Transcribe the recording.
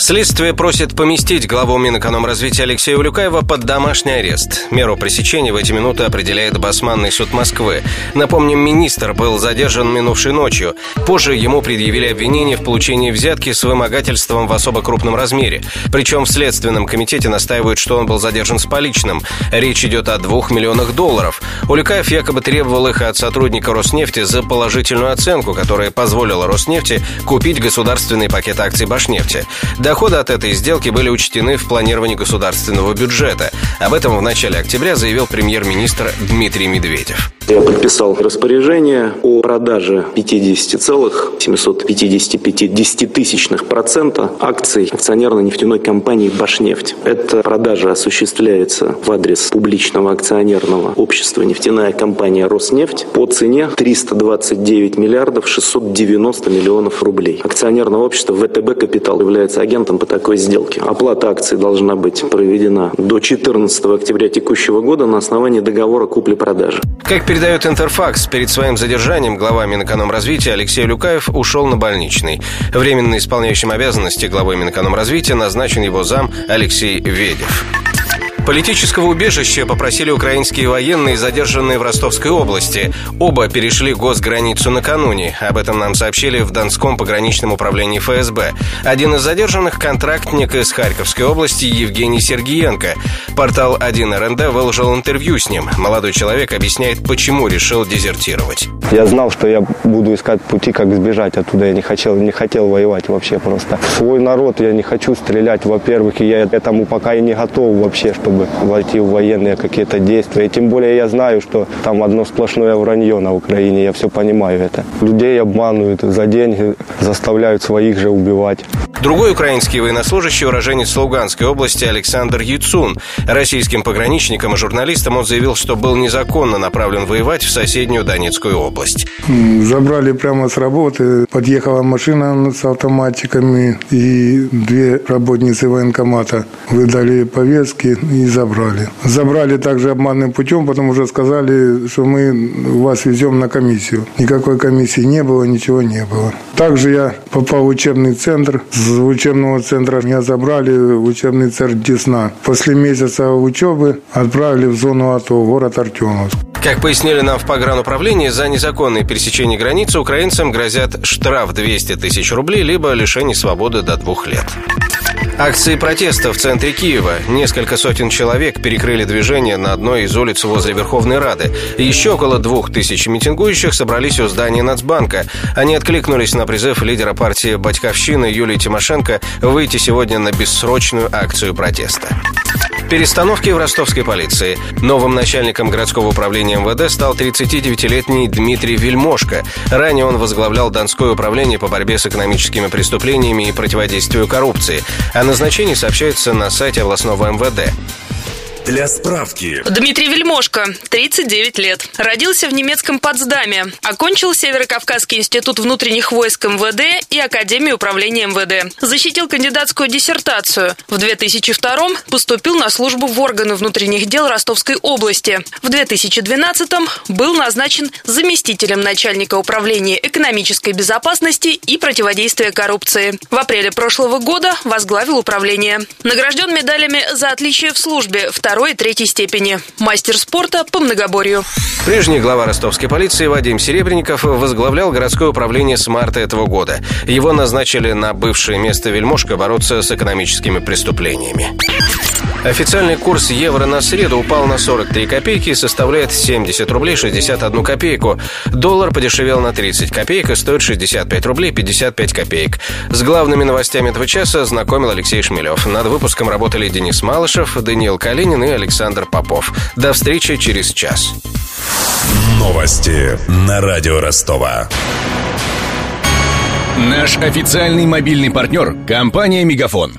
Следствие просит поместить главу Минэкономразвития Алексея Улюкаева под домашний арест. Меру пресечения в эти минуты определяет Басманный суд Москвы. Напомним, министр был задержан минувшей ночью. Позже ему предъявили обвинение в получении взятки с вымогательством в особо крупном размере. Причем в Следственном комитете настаивают, что он был задержан с поличным. Речь идет о двух миллионах долларов. Улюкаев якобы требовал их от сотрудника Роснефти за положительную оценку, которая позволила Роснефти купить государственный пакет акций Башнефти. Доходы от этой сделки были учтены в планировании государственного бюджета. Об этом в начале октября заявил премьер-министр Дмитрий Медведев. Я подписал распоряжение о продаже 50,755 десятитысячных процента акций акционерной нефтяной компании «Башнефть». Эта продажа осуществляется в адрес публичного акционерного общества «Нефтяная компания Роснефть» по цене 329 миллиардов 690 миллионов рублей. Акционерное общество ВТБ «Капитал» является агентом по такой сделке. Оплата акций должна быть проведена до 14 октября текущего года на основании договора купли-продажи. Как передает Интерфакс, перед своим задержанием глава Минэкономразвития Алексей Люкаев ушел на больничный. Временно исполняющим обязанности главой Минэкономразвития назначен его зам Алексей Ведев. Политического убежища попросили украинские военные, задержанные в Ростовской области. Оба перешли госграницу накануне. Об этом нам сообщили в Донском пограничном управлении ФСБ. Один из задержанных – контрактник из Харьковской области Евгений Сергиенко. Портал 1РНД выложил интервью с ним. Молодой человек объясняет, почему решил дезертировать. Я знал, что я буду искать пути, как сбежать оттуда. Я не хотел, не хотел воевать вообще просто. свой народ я не хочу стрелять, во-первых, и я этому пока и не готов вообще, чтобы чтобы войти в военные какие-то действия. И тем более я знаю, что там одно сплошное вранье на Украине, я все понимаю это. Людей обманывают за деньги, заставляют своих же убивать. Другой украинский военнослужащий, уроженец Луганской области Александр Яцун. Российским пограничникам и журналистам он заявил, что был незаконно направлен воевать в соседнюю Донецкую область. Забрали прямо с работы. Подъехала машина с автоматиками и две работницы военкомата выдали повестки и забрали. Забрали также обманным путем, потому что сказали, что мы вас везем на комиссию. Никакой комиссии не было, ничего не было. Также я попал в учебный центр. С учебного центра меня забрали в учебный центр Десна. После месяца учебы отправили в зону АТО, город Артемовск. Как пояснили нам в погрануправлении, за незаконное пересечение границы украинцам грозят штраф 200 тысяч рублей, либо лишение свободы до двух лет. Акции протеста в центре Киева. Несколько сотен человек перекрыли движение на одной из улиц возле Верховной Рады. Еще около двух тысяч митингующих собрались у здания Нацбанка. Они откликнулись на призыв лидера партии «Батьковщина» Юлии Тимошенко выйти сегодня на бессрочную акцию протеста. Перестановки в ростовской полиции. Новым начальником городского управления МВД стал 39-летний Дмитрий Вельмошко. Ранее он возглавлял Донское управление по борьбе с экономическими преступлениями и противодействию коррупции. О назначении сообщается на сайте областного МВД. Для справки. Дмитрий Вельмошко, 39 лет. Родился в немецком Потсдаме. Окончил Северокавказский институт внутренних войск МВД и Академию управления МВД. Защитил кандидатскую диссертацию. В 2002 поступил на службу в органы внутренних дел Ростовской области. В 2012 был назначен заместителем начальника управления экономической безопасности и противодействия коррупции. В апреле прошлого года возглавил управление. Награжден медалями за отличие в службе второй второй и третьей степени. Мастер спорта по многоборью. Прежний глава ростовской полиции Вадим Серебренников возглавлял городское управление с марта этого года. Его назначили на бывшее место вельмошка бороться с экономическими преступлениями. Официальный курс евро на среду упал на 43 копейки и составляет 70 рублей 61 копейку. Доллар подешевел на 30 копеек и стоит 65 рублей 55 копеек. С главными новостями этого часа знакомил Алексей Шмелев. Над выпуском работали Денис Малышев, Даниил Калинин и Александр Попов. До встречи через час. Новости на радио Ростова. Наш официальный мобильный партнер – компания «Мегафон».